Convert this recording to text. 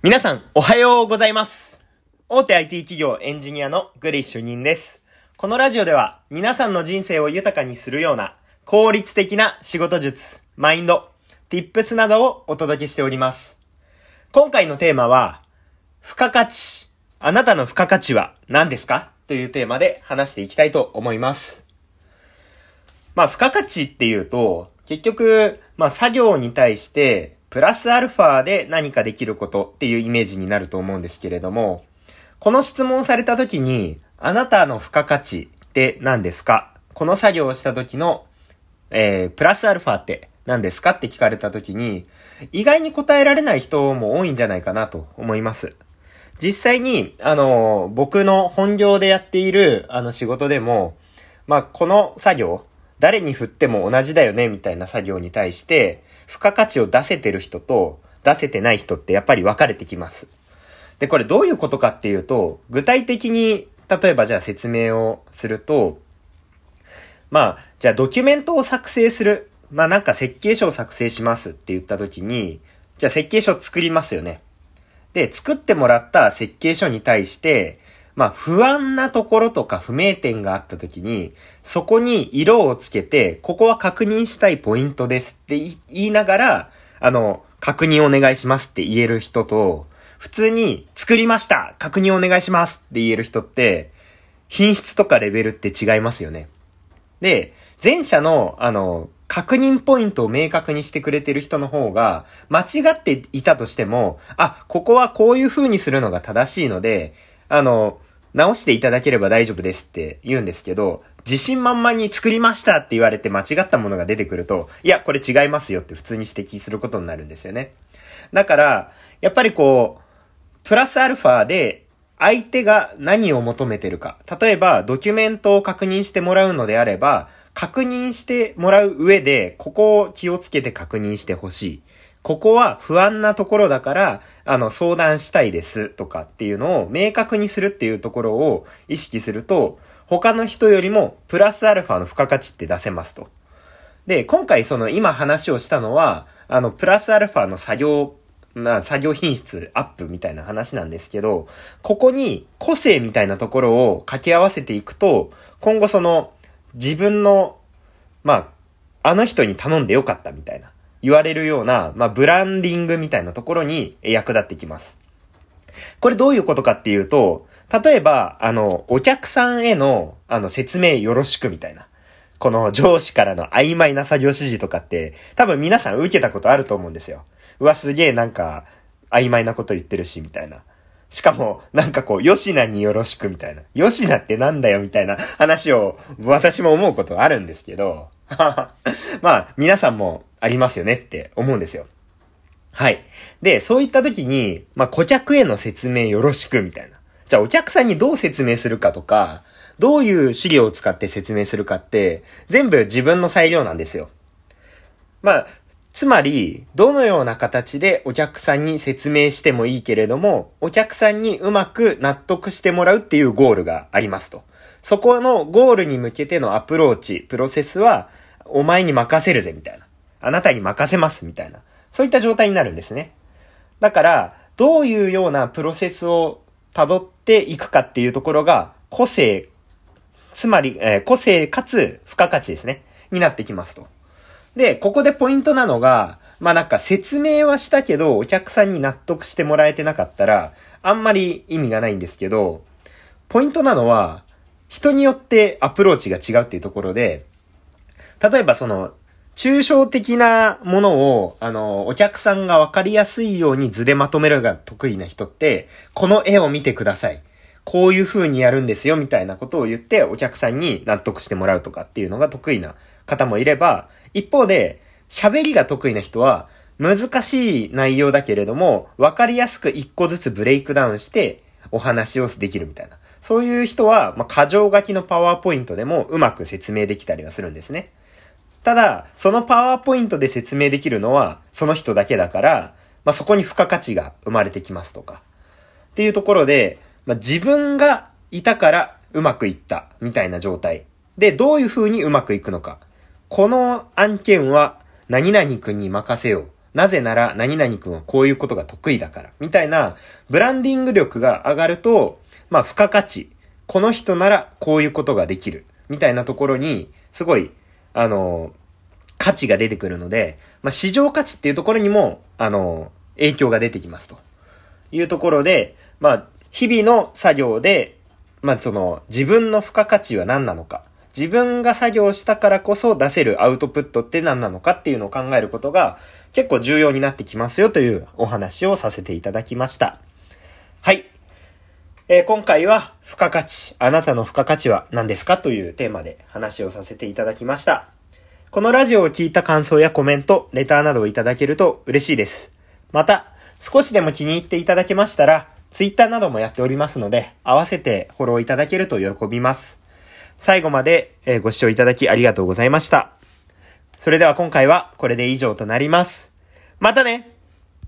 皆さん、おはようございます。大手 IT 企業エンジニアのグリッシュ人です。このラジオでは、皆さんの人生を豊かにするような、効率的な仕事術、マインド、tips などをお届けしております。今回のテーマは、付加価値。あなたの付加価値は何ですか？というテーマで話していきたいと思います。まあ、付加価値っていうと、結局、まあ、作業に対して、プラスアルファで何かできることっていうイメージになると思うんですけれども、この質問された時に、あなたの付加価値って何ですか？この作業をした時の、えー、プラスアルファって何ですかって聞かれた時に、意外に答えられない人も多いんじゃないかなと思います。実際に、あの、僕の本業でやっている、あの仕事でも、まあ、この作業、誰に振っても同じだよね、みたいな作業に対して、付加価値を出せてる人と出せてない人ってやっぱり分かれてきます。で、これどういうことかっていうと、具体的に、例えばじゃあ説明をすると、まあ、じゃあドキュメントを作成する。まあなんか設計書を作成しますって言った時に、じゃあ設計書作りますよね。で、作ってもらった設計書に対して、まあ不安なところとか不明点があった時に、そこに色をつけて、ここは確認したいポイントですって言いながら、あの、確認お願いしますって言える人と、普通に作りました確認お願いしますって言える人って、品質とかレベルって違いますよね。で、前者の、あの、確認ポイントを明確にしてくれてる人の方が、間違っていたとしても、あ、ここはこういう風にするのが正しいので、あの、直していただければ大丈夫ですって言うんですけど、自信満々に作りましたって言われて間違ったものが出てくると、いや、これ違いますよって普通に指摘することになるんですよね。だから、やっぱりこう、プラスアルファで相手が何を求めてるか。例えば、ドキュメントを確認してもらうのであれば、確認してもらう上で、ここを気をつけて確認してほしい。ここは不安なところだから、あの、相談したいですとかっていうのを明確にするっていうところを意識すると、他の人よりもプラスアルファの付加価値って出せますと。で、今回その今話をしたのは、あの、プラスアルファの作業な作業品質アップみたいな話なんですけど、ここに個性みたいなところを掛け合わせていくと、今後その自分の、まあ、あの人に頼んでよかったみたいな言われるような、まあ、ブランディングみたいなところに役立ってきます。これどういうことかっていうと、例えば、あの、お客さんへの、あの、説明よろしくみたいな。この上司からの曖昧な作業指示とかって、多分皆さん受けたことあると思うんですよ。うわ、すげえなんか、曖昧なこと言ってるし、みたいな。しかも、なんかこう、吉名によろしくみたいな。吉名ってなんだよ、みたいな話を、私も思うことあるんですけど、まあ、皆さんもありますよねって思うんですよ。はい。で、そういった時に、まあ、顧客への説明よろしくみたいな。じゃあ、お客さんにどう説明するかとか、どういう資料を使って説明するかって、全部自分の裁量なんですよ。まあ、つまり、どのような形でお客さんに説明してもいいけれども、お客さんにうまく納得してもらうっていうゴールがありますと。そこのゴールに向けてのアプローチ、プロセスは、お前に任せるぜ、みたいな。あなたに任せます、みたいな。そういった状態になるんですね。だから、どういうようなプロセスを辿っていくかっていうところが、個性、つまり、えー個性かつ付加価値ですね。になってきますと。で、ここでポイントなのが、まあなんか説明はしたけど、お客さんに納得してもらえてなかったら、あんまり意味がないんですけど、ポイントなのは、人によってアプローチが違うっていうところで、例えばその、抽象的なものを、あの、お客さんがわかりやすいように図でまとめるが得意な人って、この絵を見てください。こういう風にやるんですよ、みたいなことを言って、お客さんに納得してもらうとかっていうのが得意な方もいれば、一方で、喋りが得意な人は、難しい内容だけれども、わかりやすく一個ずつブレイクダウンして、お話をできるみたいな。そういう人は、まあ、箇条書きのパワーポイントでもうまく説明できたりはするんですね。ただ、そのパワーポイントで説明できるのは、その人だけだから、まあ、そこに付加価値が生まれてきますとか。っていうところで、まあ、自分がいたからうまくいったみたいな状態。で、どういう風にうまくいくのか。この案件は何々君に任せよう。なぜなら何々くんはこういうことが得意だから。みたいな、ブランディング力が上がると、まあ、付加価値。この人ならこういうことができる。みたいなところに、すごい、あの、価値が出てくるので、まあ、市場価値っていうところにも、あの、影響が出てきますと。いうところで、まあ、日々の作業で、まあ、その、自分の付加価値は何なのか。自分が作業したからこそ出せるアウトプットって何なのかっていうのを考えることが結構重要になってきますよというお話をさせていただきました。はい。えー、今回は付加価値、あなたの付加価値は何ですかというテーマで話をさせていただきました。このラジオを聞いた感想やコメント、レターなどをいただけると嬉しいです。また、少しでも気に入っていただけましたら、ツイッターなどもやっておりますので、合わせてフォローいただけると喜びます。最後までご視聴いただきありがとうございました。それでは今回はこれで以上となります。またね